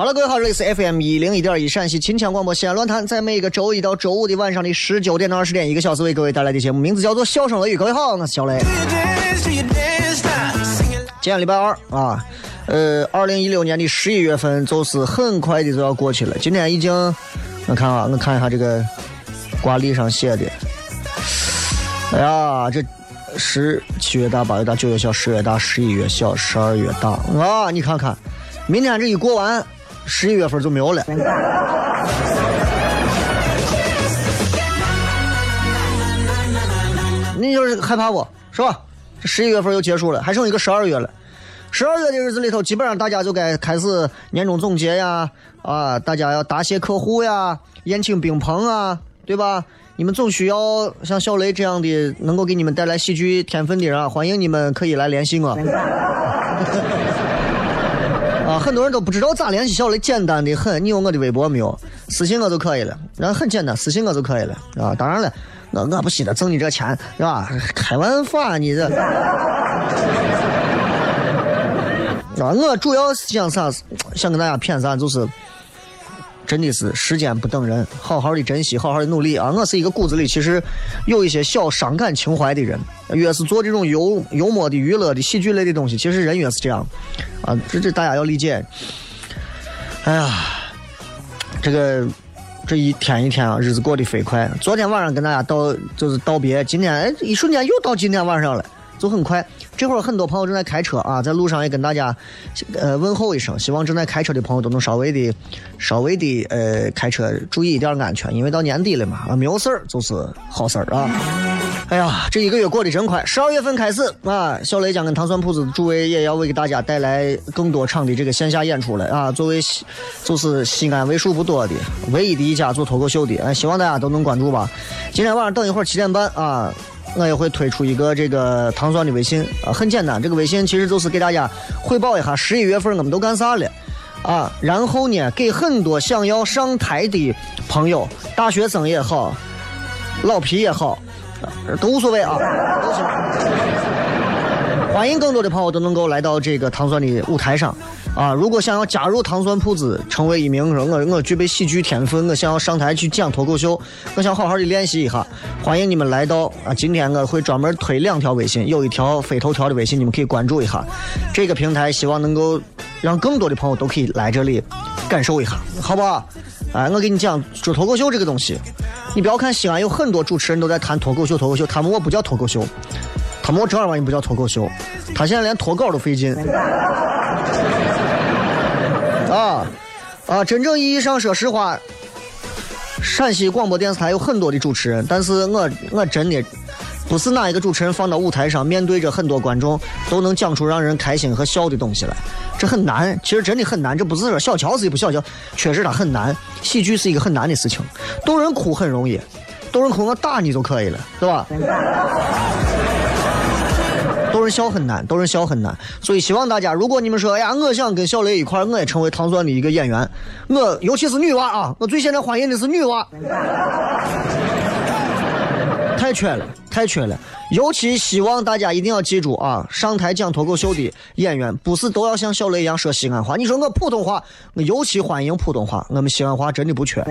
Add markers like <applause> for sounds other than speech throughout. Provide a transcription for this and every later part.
好了，各位好，这里是 FM 一零一点一陕西秦腔广播西安论坛，在每个周一到周五的晚上的十九点到二十点，一个小时为各位带来的节目，名字叫做《笑声雷雨》。各位好，我是小雷。今天礼拜二啊，呃，二零一六年的十一月份就是很快的就要过去了。今天已经，我看啊，我看一下这个挂历上写的，哎呀，这十七月大、八月大、九月小、十月大、十一月小、十二月大啊！你看看，明天这一过完，十一月份就没有了。你就是害怕不是吧？这十一月份又结束了，还剩一个十二月了。十二月的日子里头，基本上大家就该开始年终总结呀，啊，大家要答谢客户呀，宴请宾朋啊，对吧？你们总需要像小雷这样的能够给你们带来喜剧天分的人啊，欢迎你们可以来联系我。啊，很多人都不知道咋联系小雷，简单的很。你有我的微博没有？私信我就可以了，然后很简单，私信我就可以了啊。当然了，我我不稀得挣你这钱是吧？开玩笑，你这。<laughs> 啊，我主要是想啥？想跟大家骗啥？就是真的是时间不等人，好好的珍惜，好好的努力啊！我是一个骨子里其实有一些小伤感情怀的人，越是做这种幽幽默的、娱乐的、喜剧类的东西，其实人越是这样啊！这这大家要理解。哎呀，这个这一天一天啊，日子过得飞快。昨天晚上跟大家道就是道别，今天哎一瞬间又到今天晚上了，就很快。这会儿很多朋友正在开车啊，在路上也跟大家呃问候一声，希望正在开车的朋友都能稍微的、稍微的呃开车注意一点安全，因为到年底了嘛，啊没有事儿就是好事儿啊。哎呀，这一个月过得真快，十二月份开始啊，小雷将跟糖蒜铺子诸位也要为给大家带来更多场的这个线下演出了啊。作为西就是西安为数不多的唯一的一家做脱口秀的，哎，希望大家都能关注吧。今天晚上等一会儿七点半啊。我也会推出一个这个糖蒜的微信啊，很简单，这个微信其实就是给大家汇报一下十一月份我们都干啥了啊，然后呢，给很多想要上台的朋友，大学生也好，老皮也好，都无所谓啊，都行。欢迎更多的朋友都能够来到这个糖蒜的舞台上啊！如果想要加入糖蒜铺子，成为一名说我我具备喜剧天分，我想要上台去讲脱口秀，我想好好的练习一下，欢迎你们来到啊！今天我会专门推两条微信，有一条非头条的微信，你们可以关注一下。这个平台希望能够让更多的朋友都可以来这里感受一下，好不好？哎，我给你讲说脱口秀这个东西，你不要看西安有很多主持人都在谈脱口秀，脱口秀，他们我不叫脱口秀。他们我正儿八经不叫脱口秀，他现在连脱稿都费劲。啊啊！真正意义上说实话，陕西广播电视台有很多的主持人，但是我我真的不是哪一个主持人放到舞台上，面对着很多观众，都能讲出让人开心和笑的东西来。这很难，其实真的很难。这不是说小乔是一不小乔，确实它很难。喜剧是一个很难的事情，逗人哭很容易，逗人哭我打你就可以了，对吧？笑很难，逗人笑很难。所以希望大家，如果你们说，哎呀，我想跟小雷一块，我也成为唐钻的一个演员，我尤其是女娃啊，我最现在欢迎的是女娃。太缺了，太缺了！尤其希望大家一定要记住啊，上台讲脱口秀的演员不是都要像小雷一样说西安话。你说我普通话，我尤其欢迎普通话，我们西安话真的不缺。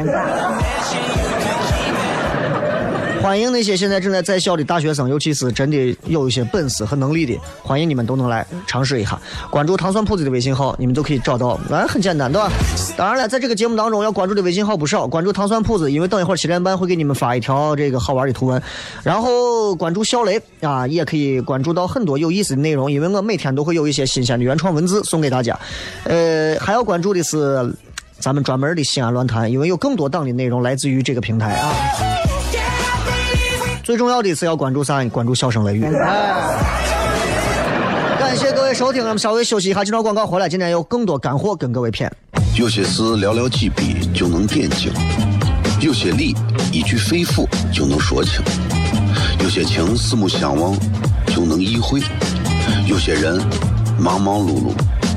欢迎那些现在正在在校的大学生，尤其是真的有一些本事和能力的，欢迎你们都能来尝试一下。关注糖蒜铺子的微信号，你们都可以找到。哎，很简单，对吧？当然了，在这个节目当中要关注的微信号不少，关注糖蒜铺子，因为等一会儿七点半会给你们发一条这个好玩的图文。然后关注小雷啊，也可以关注到很多有意思的内容，因为我每天都会有一些新鲜的原创文字送给大家。呃，还要关注的是咱们专门的西安论坛，因为有更多档的内容来自于这个平台啊。最重要的是要关注啥？关注笑声雷雨。感谢各位收听，我们稍微休息一下，这段广告回来，今天有更多干货跟各位谝。有些事寥寥几笔就能点睛，有些理一句肺腑就能说清，有些情四目相望就能意会，有些人忙忙碌碌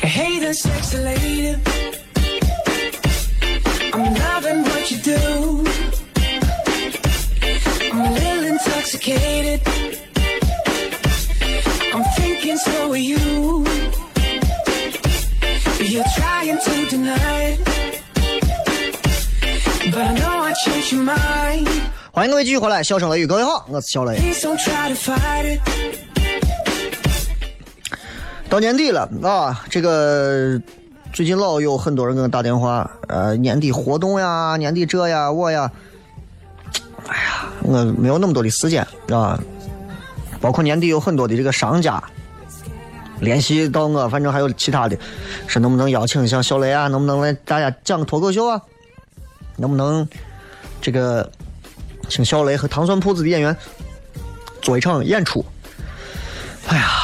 Hey there, sexy lady. I'm loving what you do. I'm a little intoxicated. I'm thinking so are you. You're trying to deny it. But I know I changed your mind. 欢迎各位继续回来，笑声雷雨，各位好，我是小雷。 Please don't try to fight it. 到年底了啊，这个最近老有很多人给我打电话，呃，年底活动呀，年底这呀我呀，哎呀，我没有那么多的时间啊。包括年底有很多的这个商家联系到我，反正还有其他的，说能不能邀请一下小雷啊，能不能来大家讲个脱口秀啊，能不能这个请小雷和糖蒜铺子的演员做一场演出？哎呀。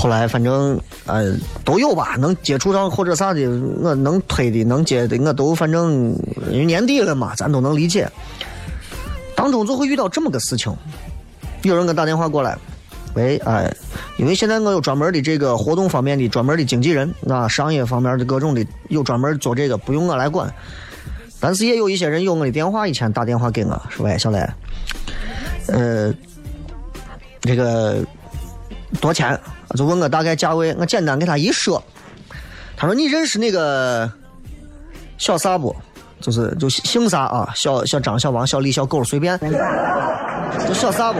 后来反正呃都有吧，能接触上或者啥的，我能推的能接的，我都反正因为年底了嘛，咱都能理解。当中就会遇到这么个事情，有人给我打电话过来，喂，哎，因为现在我有专门的这个活动方面的专门的经纪人啊，商业方面的各种的有专门做这个，不用我来管。但是也有一些人有我的电话，以前打电话给我说，喂，小雷，呃，这个多少钱？就问我大概价位，我简单给他一说，他说你认识那个小啥不？就是就姓啥啊？小小张、小王、小李、小狗随便，就小啥不？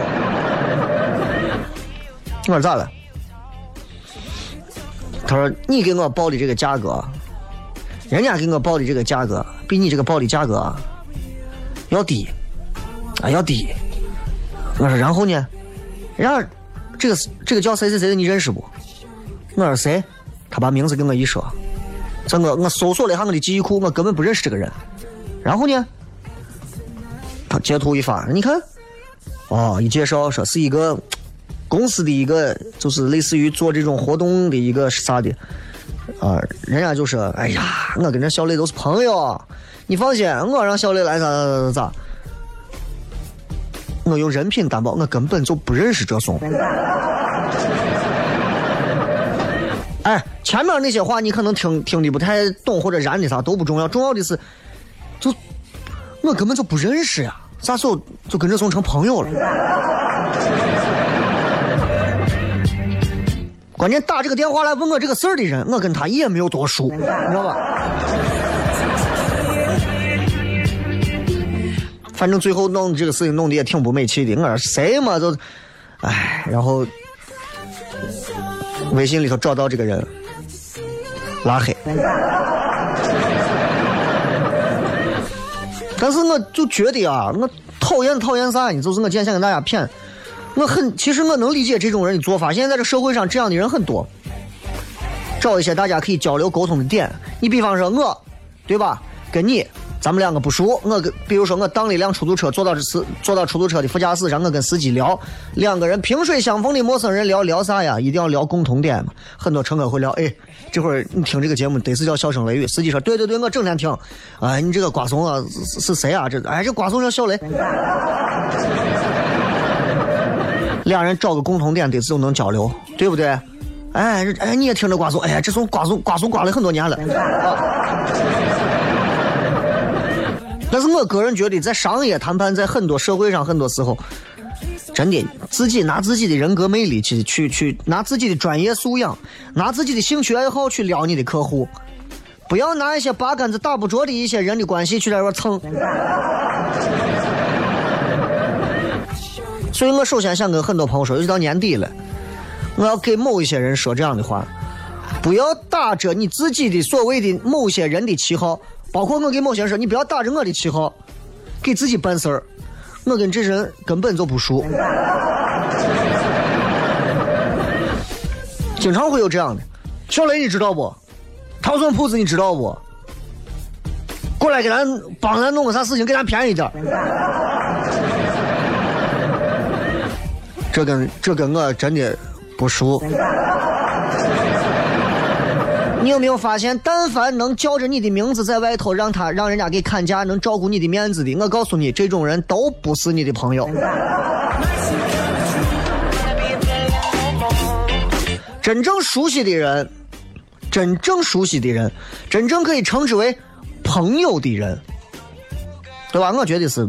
我说咋了？他说你给我报的这个价格，人家给我报的这个价格比你这个报的价格要低，啊要低。我说然后呢？人家这个这个叫谁谁谁的你认识不？我说谁？他把名字给我一说，这我我搜索了一下我的记忆库，我根本不认识这个人。然后呢，他截图一发，你看，哦，一介绍说是一个公司的一个，就是类似于做这种活动的一个啥的，啊、人家就说，哎呀，我跟这小雷都是朋友，你放心，我让小雷来咋咋咋咋咋。我用人品担保，我根本就不认识这怂。哎，前面那些话你可能听听的不太懂，或者燃的啥都不重要，重要的是，就我根本就不认识呀，啥时候就跟这怂成朋友了？关键打这个电话来问我这个事儿的人，我跟他也没有多熟，你知道吧？反正最后弄这个事情弄得也挺不美气的。我说谁嘛，就哎，然后微信里头找到这个人，拉黑。但是我就觉得啊，我讨厌讨厌啥呢？就是我今天想跟大家骗，我很其实我能理解这种人的做法。现在在这社会上这样的人很多，找一些大家可以交流沟通的点。你比方说我，对吧？跟你，咱们两个不熟，我跟比如说我当了一辆出租车，坐到这司坐到出租车的副驾驶上，我跟司机聊，两个人萍水相逢的陌生人聊聊啥呀？一定要聊共同点嘛。很多乘客会聊，哎，这会儿你听这个节目得是叫笑声雷雨。司机说，对对对，我整天听。哎，你这个瓜怂啊，是谁啊？这哎，这瓜怂叫小雷。两人找个共同点，得是就能交流，对不对？哎，哎，你也听着瓜怂，哎呀，这从瓜怂瓜怂瓜了很多年了。但是我个人觉得，在商业谈判，在很多社会上，很多时候，真的自己拿自己的人格魅力去去去，拿自己的专业素养，拿自己的兴趣爱好去撩你的客户，不要拿一些八竿子打不着的一些人的关系去在这蹭。<laughs> 所以我首先想跟很多朋友说，尤其到年底了，我要给某一些人说这样的话：不要打着你自己的所谓的某些人的旗号。包括我给某些人说，你不要打着我的旗号，给自己办事儿。我跟这人根本就不熟，<laughs> 经常会有这样的。小雷，你知道不？糖蒜铺子你知道不？过来给咱帮咱弄个啥事情，给咱便宜点这跟这跟我真的不熟。你有没有发现，但凡能叫着你的名字在外头让他让人家给砍价，能照顾你的面子的，我告诉你，这种人都不是你的朋友。真正熟悉的人，真正熟悉的人，真正可以称之为朋友的人，对吧？我觉得是。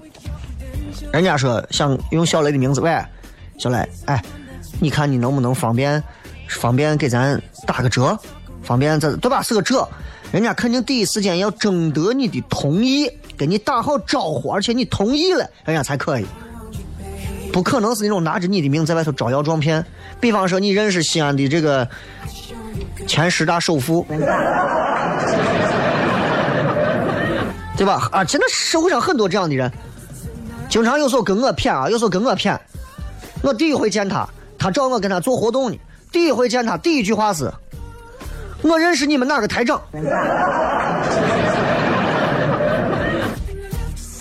人家说想用小雷的名字，喂，小雷，哎，你看你能不能方便方便给咱打个折？方便这对吧？是个这，人家肯定第一时间要征得你的同意，跟你打好招呼，而且你同意了，人家才可以。不可能是那种拿着你的名在外头招摇撞骗。比方说，你认识西安的这个前十大首富，<laughs> 对吧？啊，现在社会上很多这样的人，经常有时候跟我谝啊，有时候跟我谝。我第一回见他，他找我跟他做活动呢。第一回见他，第一句话是。我认识你们哪个台长？<laughs>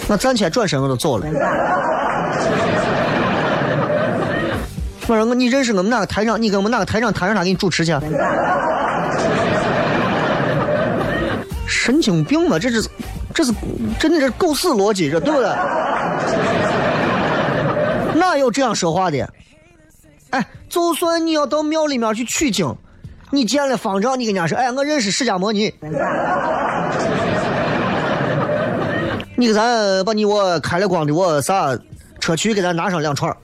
我暂且转身我就走了。我说我你认识我们哪个台长？你跟我们哪个台长谈上他给你主持去？神经病吧！这是，这是真的是狗屎逻辑，这对不对？哪有这样说话的？哎，就算你要到庙里面去取经。你见了方丈，你跟人家说：“哎，我认识释迦摩尼。”你给咱把你我开了光的我啥车去给咱拿上两串。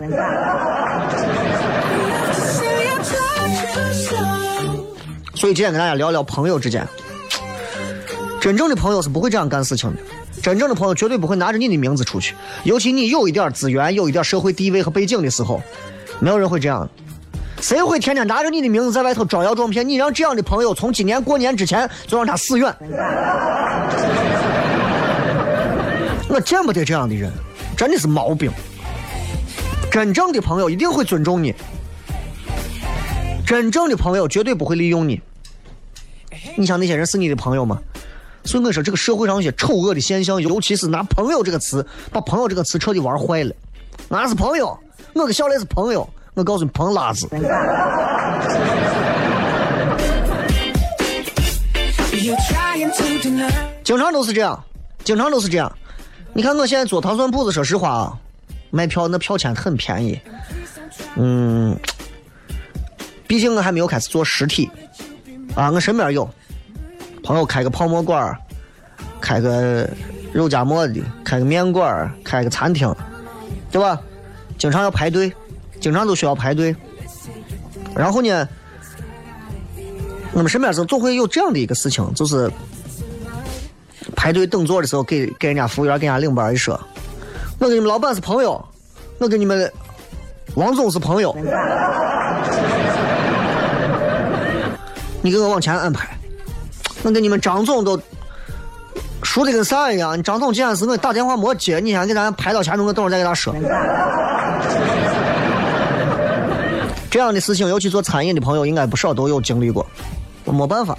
所以今天跟大家聊聊朋友之间，真正的朋友是不会这样干事情的。真正的朋友绝对不会拿着你的名字出去，尤其你有一点资源、有一点社会地位和背景的时候，没有人会这样。谁会天天拿着你的名字在外头招摇撞骗？你让这样的朋友从今年过年之前就让他死远。我见不得这样的人，真的是毛病。真正的朋友一定会尊重你，真正的朋友绝对不会利用你。你想那些人是你的朋友吗？所以我说，这个社会上有些丑恶的现象，尤其是拿“朋友”这个词，把“朋友”这个词彻底玩坏了。俺是朋友，我跟小雷是朋友。我告诉你，碰拉子。经常都是这样，经常都是这样。你看我现在做糖蒜铺子，说实话啊，卖票那票钱很便宜。嗯，毕竟我还没有开始做实体啊。我身边有朋友开个泡馍馆开个肉夹馍的，开个面馆开个餐厅，对吧？经常要排队。经常都需要排队，然后呢，我们身边是总会有这样的一个事情，就是排队等座的时候，给给人家服务员给人家领班一说，我跟你们老板是朋友，我跟你们王总是朋友，<laughs> 你给我往前安排。我跟你们张总都熟的跟啥一样。张总今天是我打电话没接，你先给咱排到前头，我等会再给他说。这样的事情，尤其做餐饮的朋友，应该不少都有经历过。没办法，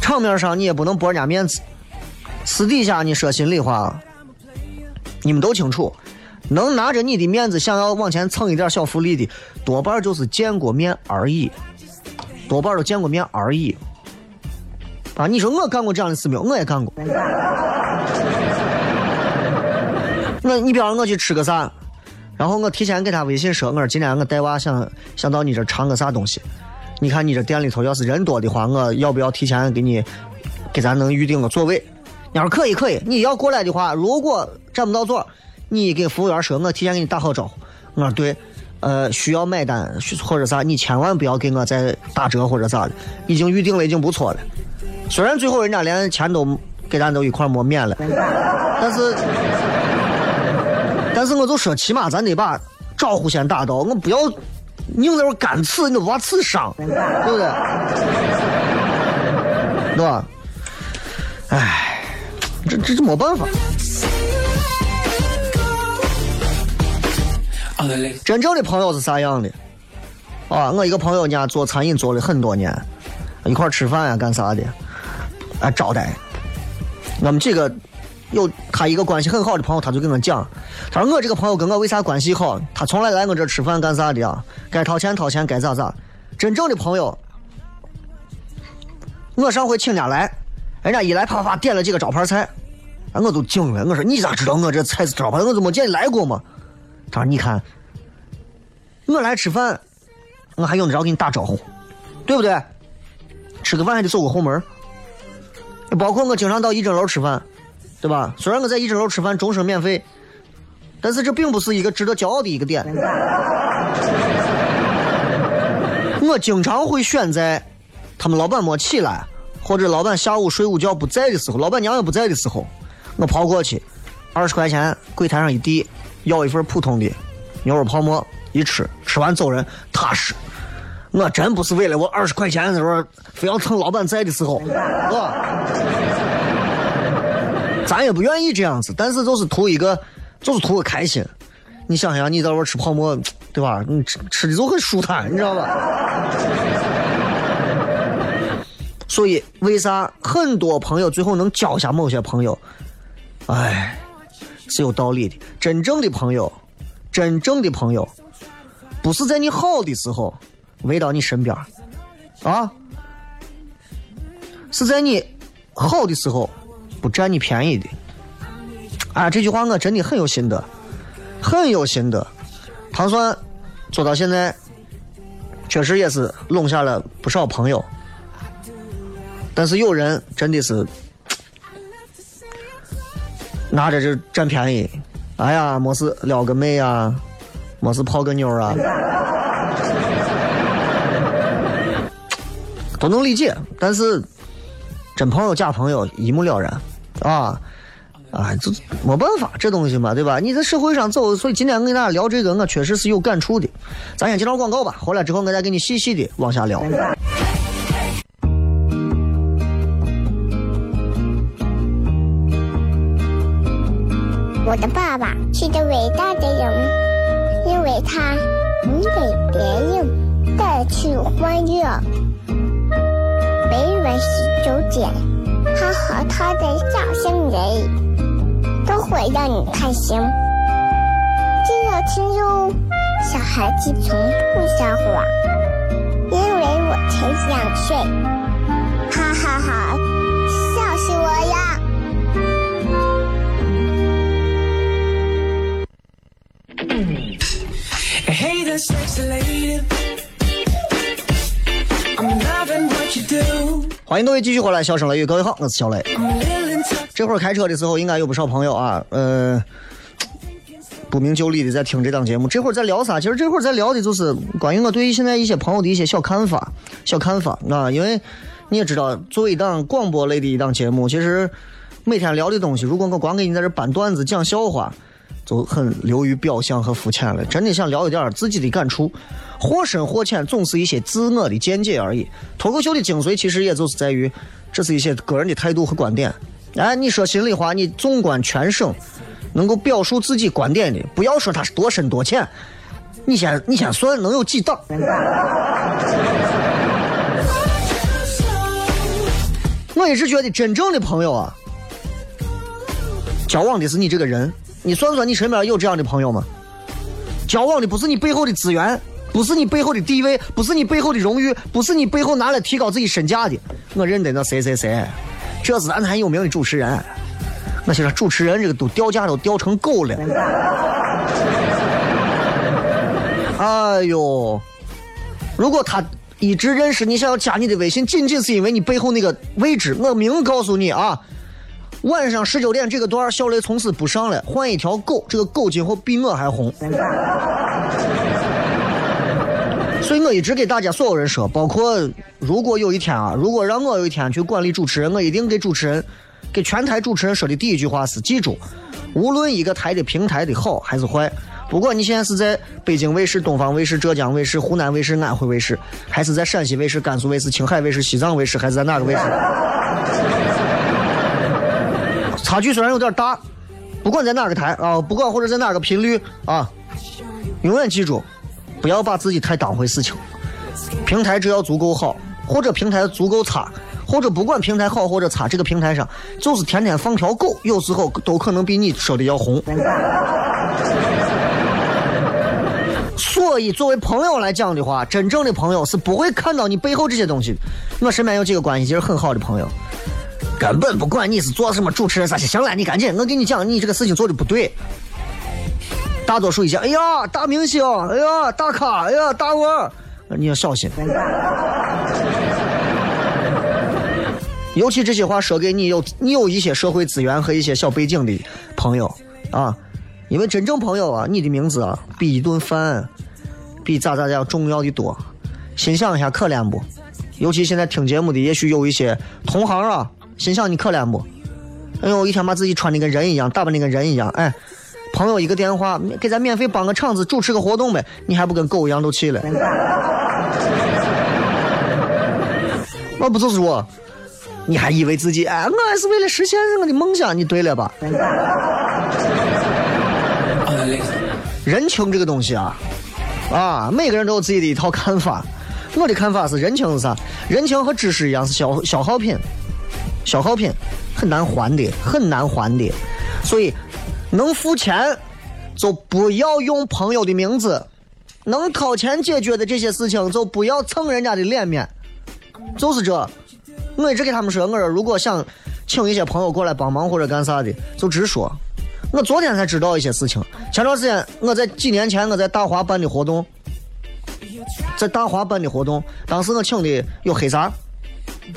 场面上你也不能驳人家面子，私底下你说心里话，你们都清楚。能拿着你的面子想要往前蹭一点小福利的，多半就是见过面而已，多半都见过面而已。啊，你说我干过这样的事没有？我也干过。我你比方我去吃个啥，然后我提前给他微信说，我说今天我带娃想想到你这尝个啥东西。你看你这店里头要是人多的话，我要不要提前给你给咱能预定个座位？你说可以可以，你要过来的话，如果占不到座。你给服务员说，我提前给你打好招呼。我说对，呃，需要买单或者啥，你千万不要给我再打折或者咋的，已经预定了，已经不错了。虽然最后人家连钱都给咱都一块没免了，但是，我就说，起码咱得把招呼先打到，我不要拧在这干刺，你都把刺伤，对不对？<laughs> 对吧？哎，这这这没办法。真正的朋友是啥样的？啊，我一个朋友家做餐饮做了很多年，一块吃饭呀，干啥的，啊，招待。我们几个有他一个关系很好的朋友，他就跟我讲，他说我这个朋友跟我为啥关系好？他从来来我这吃饭干啥的啊？该掏钱掏钱，该咋咋。真正的朋友，我上回请人家来，人家一来啪啪点了几个招牌菜，我都惊了。我说你咋知道我这菜是招牌？我怎么见你来过嘛？他说：“你看，我来吃饭，我还用得着给你打招呼，对不对？吃个饭还得走个后门包括我经常到一整楼吃饭，对吧？虽然我在一整楼吃饭终身免费，但是这并不是一个值得骄傲的一个点。我经常会选在他们老板没起来，或者老板下午睡午觉不在的时候，老板娘也不在的时候，我跑过去，二十块钱柜台上一递。”要一份普通的牛肉泡馍，一吃吃完走人，踏实。我真不是为了我二十块钱的时候，非要蹭老板在的时候，啊，咱也不愿意这样子，但是就是图一个，就是图个开心。你想想，你在这吃泡馍，对吧？你吃吃的就很舒坦，你知道吧？所以，为啥很多朋友最后能交下某些朋友？哎。是有道理的。真正的朋友，真正的朋友，不是在你好的时候围到你身边啊，是在你好的时候不占你便宜的。啊，这句话我真的很有心得，很有心得。糖蒜做到现在，确实也是拢下了不少朋友，但是有人真的是。拿着就占便宜，哎呀，没事撩个妹啊，没事泡个妞啊，<laughs> 都能理解。但是真朋友假朋友一目了然啊啊，这没办法，这东西嘛，对吧？你在社会上走，所以今天我跟大家聊这个，我确实是有感触的。咱先接着广告吧，回来之后我再给你细细的往下聊。我的爸爸是个伟大的人，因为他能给别人带去欢乐。每晚十九点，他和他的笑声人，都会让你开心。记得听哟，小孩子从不撒谎，因为我才两岁。哈哈哈，笑死我了！欢迎各位继续回来，笑声雷雨，各位好，我是小雷。这会儿开车的时候，应该有不少朋友啊，呃，不明就里的在听这档节目。这会儿在聊啥？其实这会儿在聊的就是关于我对于现在一些朋友的一些小看法、小看法啊。因为你也知道，作为一档广播类的一档节目，其实每天聊的东西，如果我光给你在这搬段子、讲笑话。就很流于表象和肤浅了。真的想聊一点自己的感触，或深或浅，总是一些自我的见解而已。脱口秀的精髓其实也就是在于，这是一些个人的态度和观点。哎，你说心里话，你纵观全省，能够表述自己观点的，不要说他是多深多浅，你先你先算能有几档？<laughs> 我一直觉得真正的朋友啊，交往的是你这个人。你算算，你身边有这样的朋友吗？交往的不是你背后的资源，不是你背后的地位，不是你背后的荣誉，不是你背后拿来提高自己身价的。我认得那谁谁谁，这是咱很有名的主持人。那些主持人这个都掉价都掉成狗了。哎呦，如果他一直认识你，想要加你的微信，仅仅是因为你背后那个位置，我明告诉你啊。晚上十九点这个段小雷从此不上了，换一条狗，这个狗今后比我还红。<laughs> 所以我一直给大家所有人说，包括如果有一天啊，如果让我有一天去管理主持人，我一定给主持人，给全台主持人说的第一句话是：记住，无论一个台的平台的好还是坏，不管你现在是在北京卫视、东方卫视、浙江卫视、湖南卫视、安徽卫视，还是在陕西卫视、甘肃卫视、青海卫视、西藏卫视，还是在哪个卫视？差距虽然有点大，不管在哪个台啊，不管或者在哪个频率啊，永远记住，不要把自己太当回事情。平台只要足够好，或者平台足够差，或者不管平台好或者差，这个平台上就是天天放条狗，有时候都可能比你说的要红。所以，作为朋友来讲的话，真正的朋友是不会看到你背后这些东西的。我身边有几个关系其实很好的朋友。根本不管你是做什么主持人啥些，行了，你赶紧，我跟你讲，你这个事情做的不对。大多数一些，哎呀，大明星，哎呀，大咖，哎呀，大腕，你要小心。<laughs> 尤其这些话说给你有你有一些社会资源和一些小背景的朋友啊，因为真正朋友啊，你的名字啊，比一顿饭，比咋咋样重要的多。心想一下，可怜不？尤其现在听节目的，也许有一些同行啊。心想你可怜不？哎呦，一天把自己穿的跟人一样，打扮的跟人一样。哎，朋友一个电话，给咱免费帮个场子，主持个活动呗，你还不跟狗一样都去了？<laughs> 我不就是我？你还以为自己哎，我还是为了实现我的梦想？你对了吧？人情这个东西啊，啊，每个人都有自己的一套看法。我的看法是，人情是啥？人情和知识一样是消消耗品。消耗品很难还的，很难还的，所以能付钱就不要用朋友的名字，能掏钱解决的这些事情就不要蹭人家的脸面，就是这。我一直给他们说，我说如果想请一些朋友过来帮忙或者干啥的，就直说。我昨天才知道一些事情，前段时间我在几年前我在大华办的活动，在大华办的活动，当时我请的有黑撒。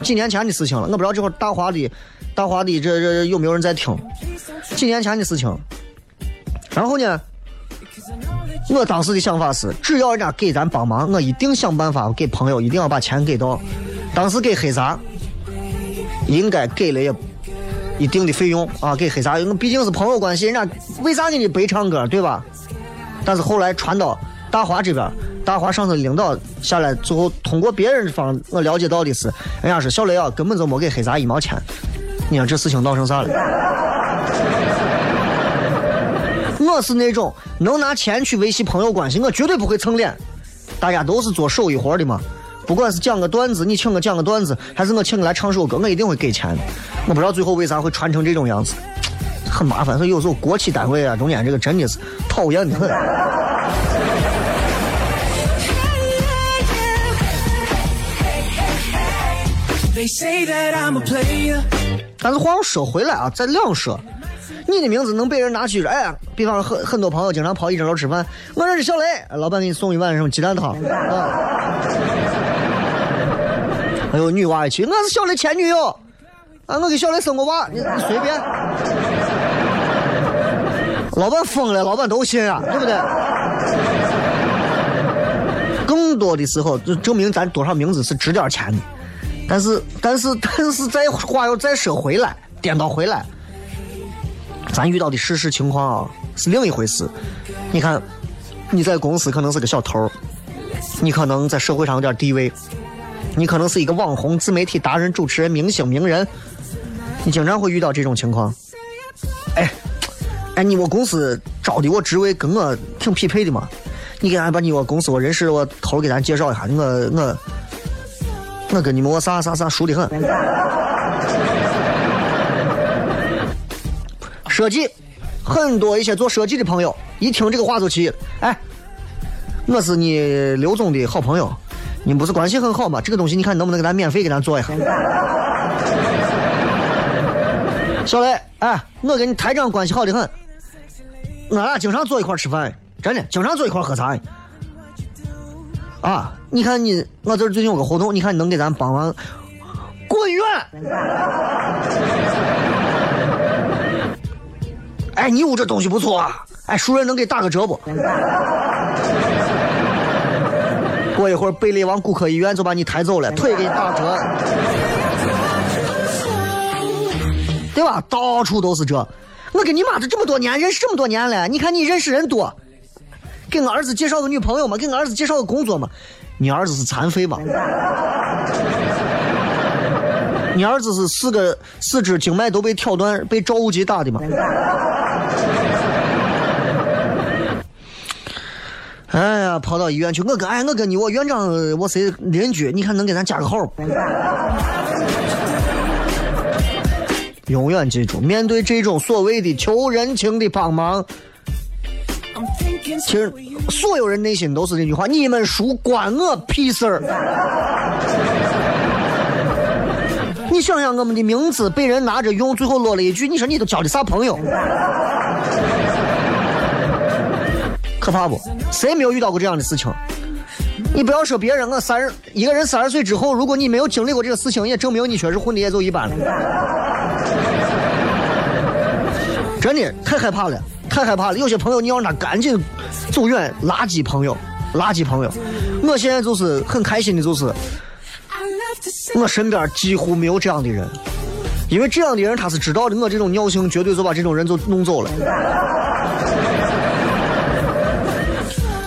几年前的事情了，我不知道这会儿大华的，大华的这这有没有人在听？几年前的事情。然后呢，我当时的想法是，只要人家给咱帮忙，我一定想办法给朋友，一定要把钱给到。当时给黑撒，应该给了也一定的费用啊，给黑撒，因为毕竟是朋友关系，人家为啥给你白唱歌，对吧？但是后来传到大华这边。大华上头领导下来之后，通过别人方我了解到的是，人家说小雷啊根本就没给黑撒一毛钱。你看这事情闹成啥了？我是那种能拿钱去维系朋友关系，我绝对不会蹭脸。大家都是做手艺活的嘛，不管是讲个段子，你请我讲个段子，还是我请你来唱首歌，我一定会给钱。我不知道最后为啥会传成这种样子，很麻烦。所以有时候国企单位啊，中间这个真的是讨厌的很。但是话又说回来啊，再两说，你的名字能被人拿去哎，比方说很很多朋友经常跑一整楼吃饭，我认识小雷，老板给你送一碗什么鸡蛋汤啊。还有女娃一去，我是小雷前女友，啊，我给小雷生过娃，你你随便。老板疯了，老板都信啊，对不对？更多的时候就证明咱多少名字是值点钱的。但是，但是，<laughs> 但是，再话要再说回来，颠倒回来，咱遇到的事实情况啊，是另一回事。你看，你在公司可能是个小头儿，你可能在社会上有点地位，你可能是一个网红、自媒体达人、主持人、明星、名人，你经常会遇到这种情况。哎，哎，你我公司招的我职位跟我挺匹配的嘛？你给俺把你我公司我人事我头给咱介绍一下，我我我跟你们我啥啥啥熟的很。设计，很多一些做设计的朋友一听这个话就气了。哎，我是你刘总的好朋友，你们不是关系很好吗？这个东西你看能不能给咱免费给咱做一下？<laughs> 小雷，哎，我跟你台长关系好的很，俺俩经常坐一块吃饭，真的，经常坐一块喝茶。啊，你看你，我这儿最近有个活动，你看你能给咱帮忙？滚远！<laughs> 哎，你屋这东西不错啊！哎，熟人能给打个折不？<laughs> 过一会儿，贝利王骨科医院就把你抬走了，腿给你打折，对吧？到处都是这。我跟你妈这这么多年认识这么多年了，你看你认识人多，给我儿子介绍个女朋友嘛，给我儿子介绍个工作嘛。你儿子是残废吗？你儿子是四个四肢经脉都被挑断，被赵无极打的吗？哎呀，跑到医院去，我跟哎，我跟你我院长我谁邻居，你看能给咱加个号？永远记住，面对这种所谓的求人情的帮忙，其实所有人内心都是这句话：你们输关我屁事儿。你想想，我们的名字被人拿着用，最后落了一句：“你说你都交的啥朋友？”可怕不？谁没有遇到过这样的事情？你不要说别人，我三十一个人三十岁之后，如果你没有经历过这个事情，也证明你确实混的也就一般了。真的太害怕了，太害怕了。有些朋友你要让他赶紧走远，垃圾朋友，垃圾朋友。我现在就是很开心的，就是。我身边几乎没有这样的人，因为这样的人他是知道的，我这种尿性绝对就把这种人就弄走了。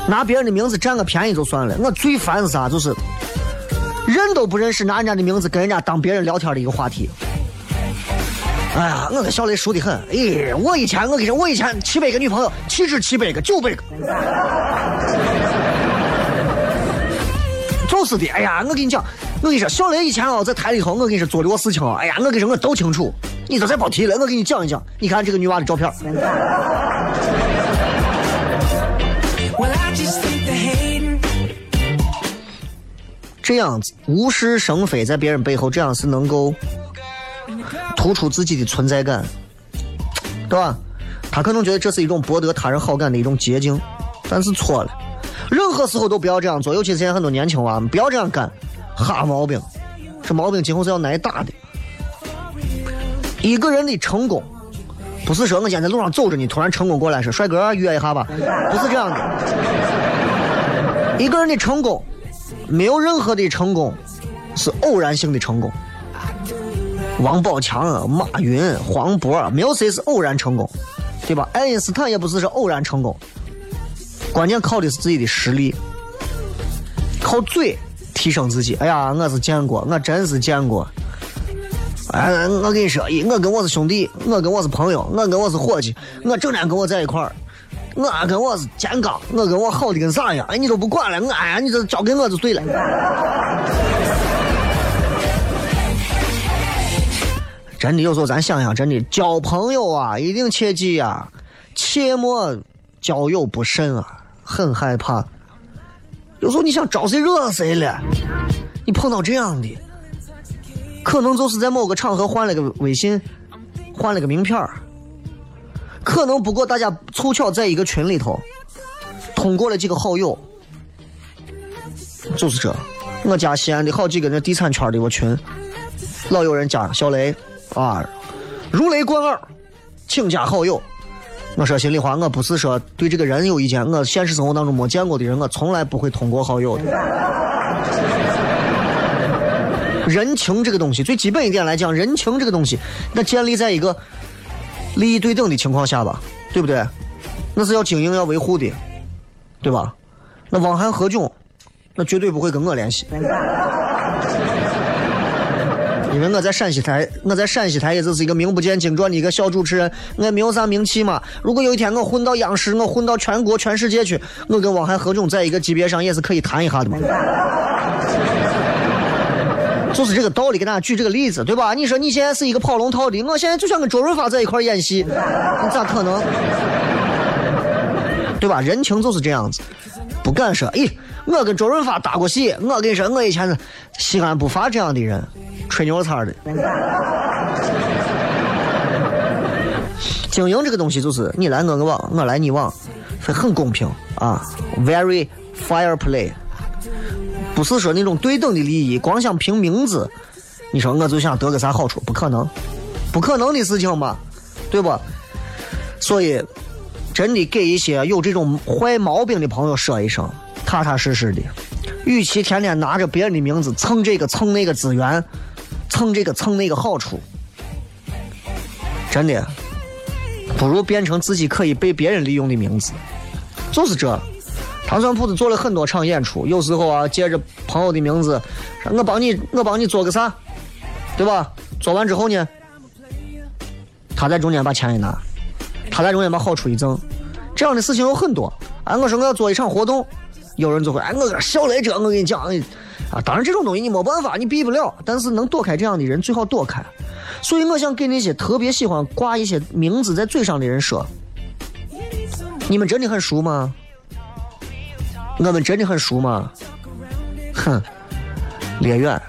拿别人的名字占个便宜就算了，我最烦是啥？就是认都不认识，拿人家的名字跟人家当别人聊天的一个话题。哎呀，我跟小雷熟的很。哎，我以前我跟你说，我以前七百个女朋友，岂止七百个，九百个。<laughs> 就是的，哎呀，我跟你讲。我跟你说，小雷以前啊在台里头，我跟你说做的我事情啊，哎呀，我跟你说我都清楚。你都再别提了，我给你讲一讲。你看这个女娃的照片。这样子无事生非，在别人背后，这样是能够突出自己的存在感，对吧？他可能觉得这是一种博得他人好感的一种捷径，但是错了。任何时候都不要这样做，尤其是现在很多年轻娃们，不要这样干。哈毛病，这毛病今后是要挨打的。一个人的成功，不是说我今天在路上走着，你突然成功过来说帅哥约一下吧，不是这样的。一个人的成功，没有任何的成功是偶然性的成功。王宝强、马云、黄渤，没有谁是偶然成功，对吧？爱因斯坦也不是说偶然成功，关键靠的是自己的实力，靠嘴。提升自己，哎呀，我是见过，我真是见过。哎，我跟你说，我跟我是兄弟，我跟我是朋友，我跟我是伙计，我整天跟我在一块儿，我跟我是肩刚，我跟我好的跟啥一样？哎，你都不管了，我哎呀，你这交给我就对了。真的，有时候咱想想，真的交朋友啊，一定切记啊，切莫交友不慎啊，很害怕。有时候你想招谁惹谁了，你碰到这样的，可能就是在某个场合换了个微信，换了个名片可能不过大家凑巧在一个群里头，通过了几个好友，就是这。我加西安的好几个那地产圈的我群，老有人加小雷啊，如雷贯耳，请加好友。我说心里话，我不是说对这个人有意见，我现实生活当中没见过的人，我从来不会通过好友的。<laughs> 人情这个东西，最基本一点来讲，人情这个东西，那建立在一个利益对等的情况下吧，对不对？那是要经营要维护的，对吧？那汪涵何炅，那绝对不会跟我联系。因为我在陕西台，我在陕西台也就是一个名不见经传的一个小主持人，我也没有啥名气嘛。如果有一天我混到央视，我混到全国、全世界去，我跟汪涵、何炅在一个级别上也是可以谈一下的嘛。<laughs> 就是这个道理，给大家举这个例子，对吧？你说你现在是一个跑龙套的，我现在就想跟周润发在一块演戏，你咋可能？<laughs> 对吧？人情就是这样子，不敢说。咦，我跟周润发搭过戏，我跟你说，我以前是西安不乏这样的人，吹牛叉的。经营这个东西就是你来我个往，我来你往，会很公平啊，very fair play，不是说那种对等的利益，光想凭名字，你说我就想得个啥好处，不可能，不可能的事情嘛，对不？所以。真的给一些有这种坏毛病的朋友说一声，踏踏实实的。与其天天拿着别人的名字蹭这个蹭那个资源，蹭这个蹭那个好处，真的，不如变成自己可以被别人利用的名字。就是这，糖蒜铺子做了很多场演出，有时候啊借着朋友的名字，我帮你我帮你做个啥，对吧？做完之后呢，他在中间把钱一拿。他在中间把好处一挣，这样的事情有很多。哎，我说我要做一场活动，有人就会哎，我小雷这，我跟你讲，啊，当然这种东西你没办法，你避不了。但是能躲开这样的人最好躲开。所以我想给那些特别喜欢挂一些名字在嘴上的人说：你们真的很熟吗？我们真的很熟吗？哼，烈远。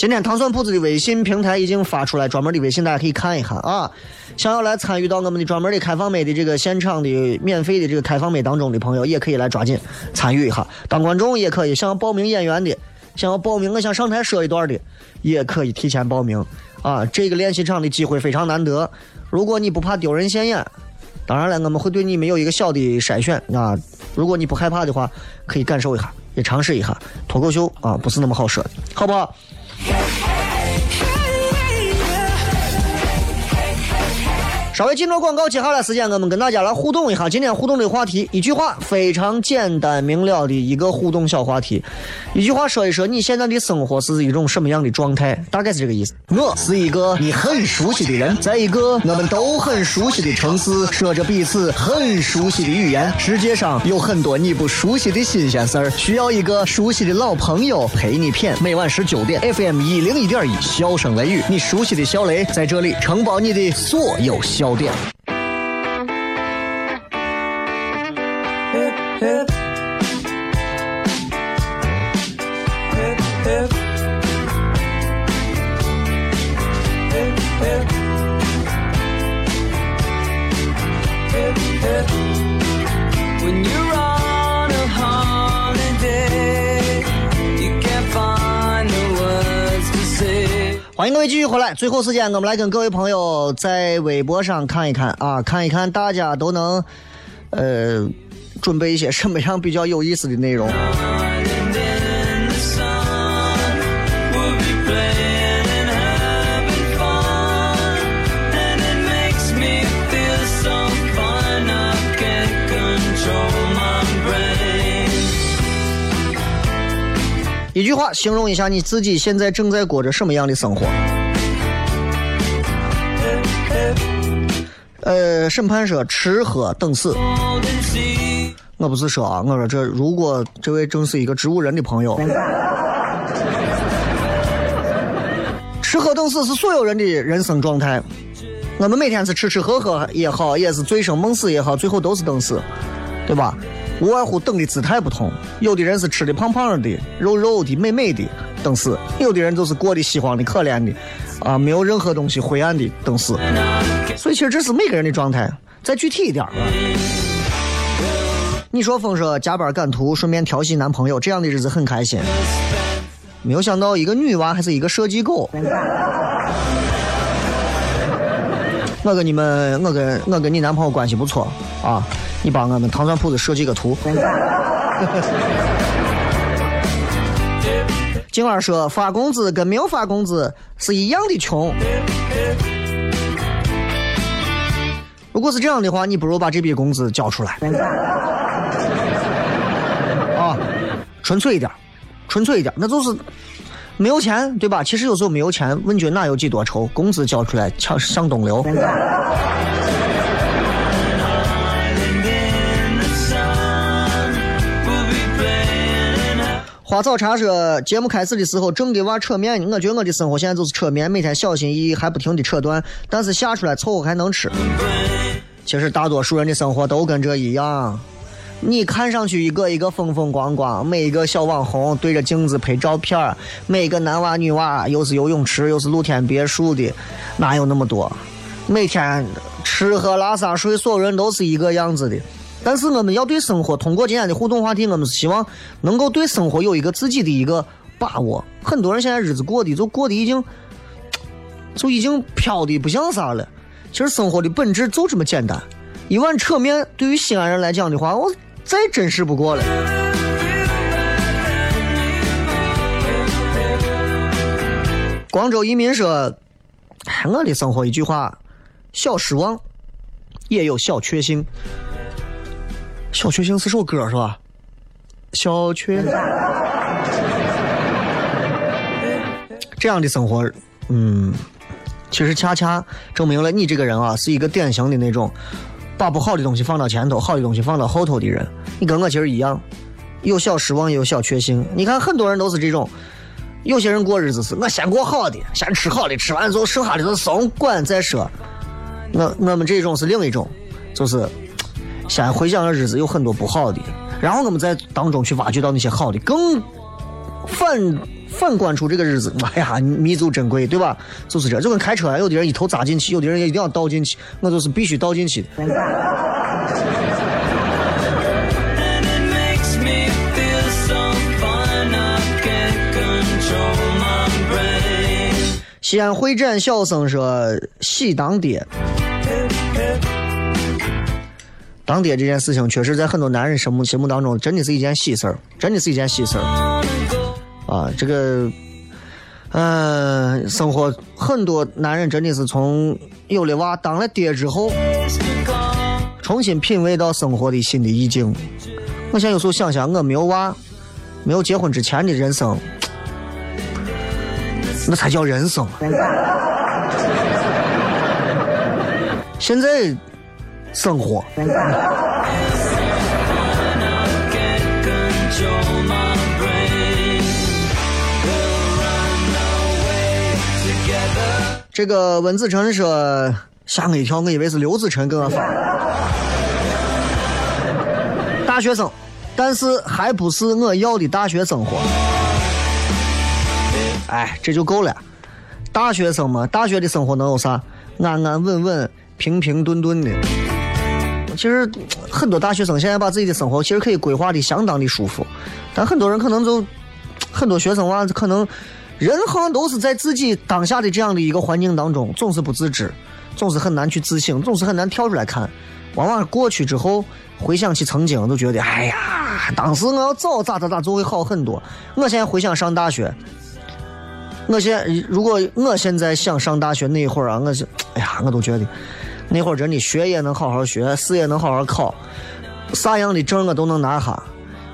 今天糖蒜铺子的微信平台已经发出来专门的微信，大家可以看一看啊。想要来参与到我们的专门的开放麦的这个现场的免费的这个开放麦当中的朋友，也可以来抓紧参与一下。当观众也可以，想要报名演员的，想要报名我想上台说一段的，也可以提前报名啊。这个练习场的机会非常难得，如果你不怕丢人现眼，当然了，我们会对你们有一个小的筛选啊。如果你不害怕的话，可以感受一下，也尝试一下脱口秀啊，不是那么好说的，好不好？hey, hey. 稍微进入广告，接下来时间我们跟大家来互动一下。今天互动的话题，一句话非常简单明了的一个互动小话题，一句话说一说你现在的生活是一种什么样的状态，大概是这个意思。我是一个你很熟悉的人，在一个我们都很熟悉的城市，说着彼此很熟悉的语言。世界上有很多你不熟悉的新鲜事儿，需要一个熟悉的老朋友陪你谝。每晚十九点，FM 一零一点一，笑声雷雨，你熟悉的小雷在这里承包你的所有笑。点。欢迎各位继续回来。最后时间，我们来跟各位朋友在微博上看一看啊，看一看大家都能呃准备一些什么样比较有意思的内容。句话形容一下你自己现在正在过着什么样的生活？呃，审判说吃喝等死。我不是说啊，我说这如果这位正是一个植物人的朋友，吃喝等死是所有人的人生状态。我们每天是吃吃喝喝也好，也是醉生梦死也好，最后都是等死，对吧？无外乎等的姿态不同，有的人是吃的胖胖的、肉肉的、美美的等死；有的人就是过得稀荒的、可怜的，啊，没有任何东西、灰暗的等死。所以其实这是每个人的状态。再具体一点，你说风说加班赶图，顺便调戏男朋友，这样的日子很开心。没有想到一个女娃还是一个设计狗。我跟你们，我跟我跟你男朋友关系不错啊。你帮我们糖蒜铺子设计个图。<laughs> 静儿说发工资跟没有发工资是一样的穷。如果是这样的话，你不如把这笔工资交出来。<laughs> 啊，纯粹一点，纯粹一点，那就是没有钱，对吧？其实有时候没有钱，问君哪有几多愁？工资交出来，抢上东流。花草茶说，节目开始的时候正给娃扯面呢，我觉得我的生活现在就是扯面，每天小心翼翼还不停的扯断，但是下出来凑合还能吃。其实大多数人的生活都跟这一样，你看上去一个一个风风光光，每一个小网红对着镜子拍照片儿，每个男娃女娃又是游泳池又是露天别墅的，哪有那么多？每天吃喝拉撒睡，所有人都是一个样子的。但是我们要对生活，通过今天的互动话题，我们是希望能够对生活有一个自己的一个把握。很多人现在日子过的就过得已经，<tsk> 就已经飘的不像啥了。其实生活的本质就这么简单，一碗扯面对于西安人来讲的话，我再真实不过了。广州移民说：“我的生活一句话，小失望，也有小确幸。小确幸是首歌是吧？小确，这样的生活，嗯，其实恰恰证明了你这个人啊，是一个典型的那种把不好的东西放到前头，好的东西放到后头的人。你跟我其实一样，有小失望，也有小确幸。你看很多人都是这种，有些人过日子是我先过好的，先吃好的，吃完之后剩下的就甭管再说。我我们这种是另一种，就是先回想的日子有很多不好的，然后我们在当中去挖掘到那些好的，更反反观出这个日子，哎呀，弥足珍贵，对吧？就是这，就跟开车，有的人一头扎进去，有的人也一定要倒进去，我就是必须倒进去的。西安会展小生说喜当爹。当爹这件事情，确实在很多男人心目心目当中，真的是一件喜事儿，真的是一件喜事儿。啊，这个，嗯、生活很多男人真的是从有了娃当了爹之后，重新品味到生活的新的意境。我现在有时候想想，我没有娃，没有结婚之前的人生，那才叫人生。<laughs> 现在生活，这个温子成说吓我一跳，我以为是刘子成给我发。大学生，但是还不是我要的大学生活。哎，这就够了。大学生嘛，大学的生活能有啥？安安稳稳、平平顿顿的。其实很多大学生现在把自己的生活其实可以规划的相当的舒服，但很多人可能就很多学生娃可能人好像都是在自己当下的这样的一个环境当中，总是不自知，总是很难去自省，总是很难跳出来看。往往过去之后，回想起曾经，都觉得哎呀，当时我要早咋咋咋就会好很多。我现在回想上大学，我现如果我现在想上大学那一会儿啊，我是哎呀，我都觉得那会儿真的学也能好好学，试也能好好考，啥样的证我都能拿下。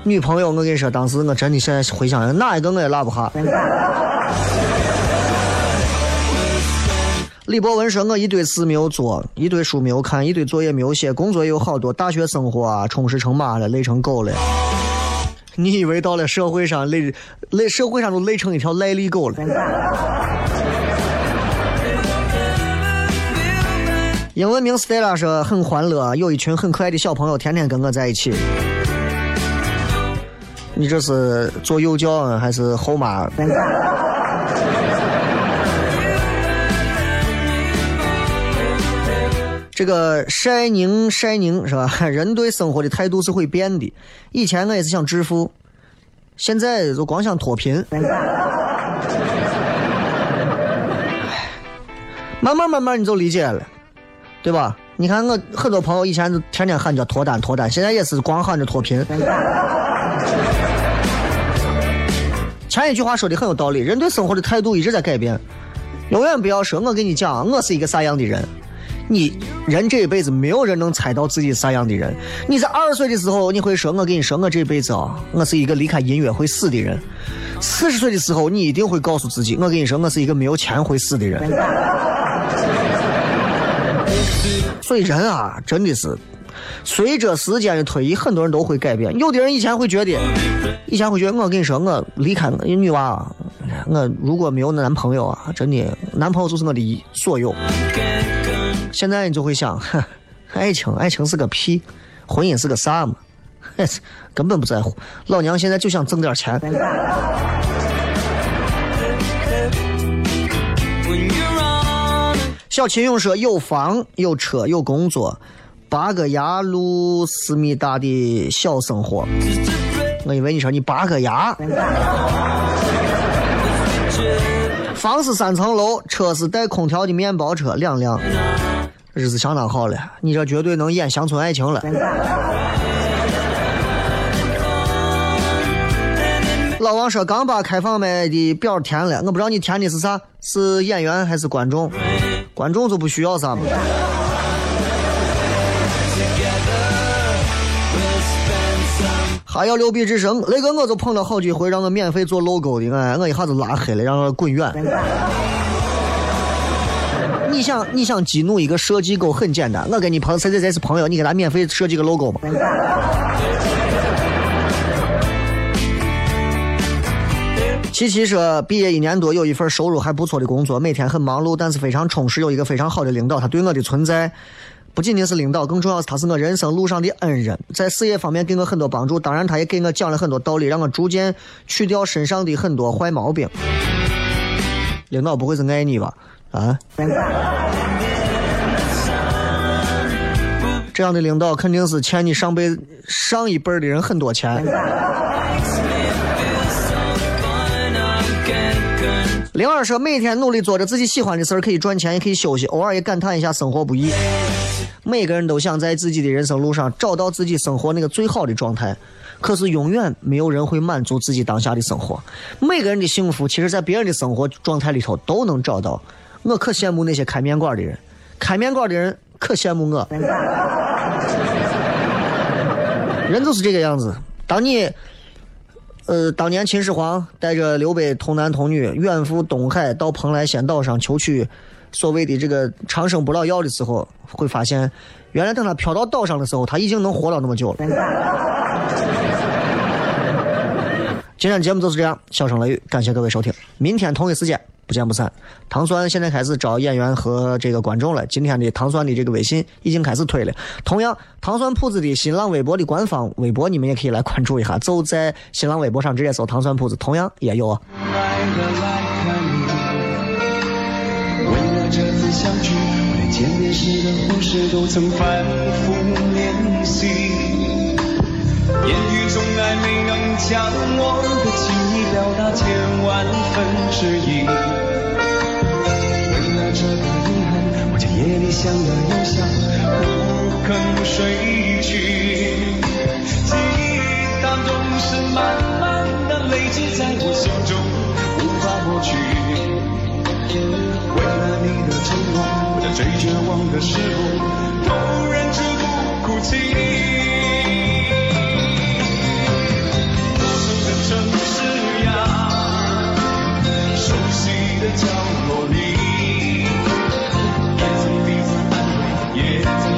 女朋友，我跟你说，当时我真的现在回想，哪一个我也落不下。<laughs> 李博文说：“我一堆事没有做，一堆书没有看，一堆作业没有写，工作也有好多，大学生活啊，充实成马了，累成狗了。<laughs> 你以为到了社会上累累，社会上都累成一条赖痢狗了？” <laughs> 英文名 Stella 说：“很欢乐，有一群很可爱的小朋友，天天跟我在一起。”你这是做幼教啊还是后妈？<laughs> 这个晒宁晒宁是吧？<laughs> 人对生活的态度是会变的。以前我也是想致富，现在就光想脱贫。<laughs> 慢慢慢慢你就理解了，对吧？你看我很多朋友以前都天天喊着脱单脱单，现在也是光喊着脱贫。<laughs> 前一句话说的很有道理，人对生活的态度一直在改变。永远不要说，我跟你讲，我是一个啥样的人。你人这一辈子没有人能猜到自己啥样的人。你在二十岁的时候，你会说，我跟你说，我这辈子啊，我是一个离开音乐会死的人。四十岁的时候，你一定会告诉自己，我跟你说，我是一个没有钱会死的人。所以人啊，真的是随着时间的推移，很多人都会改变。有的人以前会觉得，以前会觉得，我跟你说，我离开我女娃，我如果没有男朋友啊，真的男朋友就是我的所有。现在你就会想，爱情，爱情是个屁，婚姻是个啥嘛？<laughs> 根本不在乎。老娘现在就想挣点钱。小秦勇说：“有房有车有工作，拔个牙路思密达的小生活。”我以为你说你拔个牙。房是三层楼，车是带空调的面包车两辆，日子相当好了。你这绝对能演乡村爱情了。老王说刚把开放麦的表填了，我不知道你填的是啥，是演员还是观众？观众就不需要啥嘛。还要留笔之声，那个我就碰到好几回让我免费做 logo 的，哎，我一下子拉黑了，让我滚远。你想你想激怒一个设计狗很简单，我跟你朋谁谁谁是朋友，你给他免费设计个 logo 嘛。琪琪说，毕业一年多，有一份收入还不错的工作，每天很忙碌，但是非常充实。有一个非常好的领导，他对我的存在，不仅仅是领导，更重要是他是我人生路上的恩人，在事业方面给我很多帮助。当然，他也给我讲了很多道理，让我逐渐去掉身上的很多坏毛病。领导不会是爱你吧？啊？这样的领导肯定是欠你上辈上一辈的人很多钱。灵儿说：“每天努力做着自己喜欢的事儿，可以赚钱，也可以休息，偶尔也感叹一下生活不易。每个人都想在自己的人生路上找到自己生活那个最好的状态，可是永远没有人会满足自己当下的生活。每个人的幸福，其实在别人的生活状态里头都能找到。我可羡慕那些开面馆的人，开面馆的人可羡慕我。<laughs> 人就是这个样子，当你……”呃，当年秦始皇带着刘备童男童女远赴东海，到蓬莱仙岛上求取所谓的这个长生不老药的时候，会发现，原来等他飘到岛上的时候，他已经能活到那么久了。今天节目就是这样，笑声雷雨，感谢各位收听，明天同一时间。不见不散。糖酸现在开始招演员和这个观众了。今天的糖酸的这个微信已经开始推了。同样，糖酸铺子的新浪微博的官方微博，你们也可以来关注一下。就在新浪微博上直接搜“糖酸铺子”，同样也有。为了这次相聚，我连见面时的故事都曾反复练习。言语中还没能将我的情意表达千万分之一。为了这个遗憾，我在夜里想了又想，不肯睡去。记忆当中是慢慢的累积在我心中，无法抹去。为了你的承诺，我在最绝望的时候，都忍住不哭泣。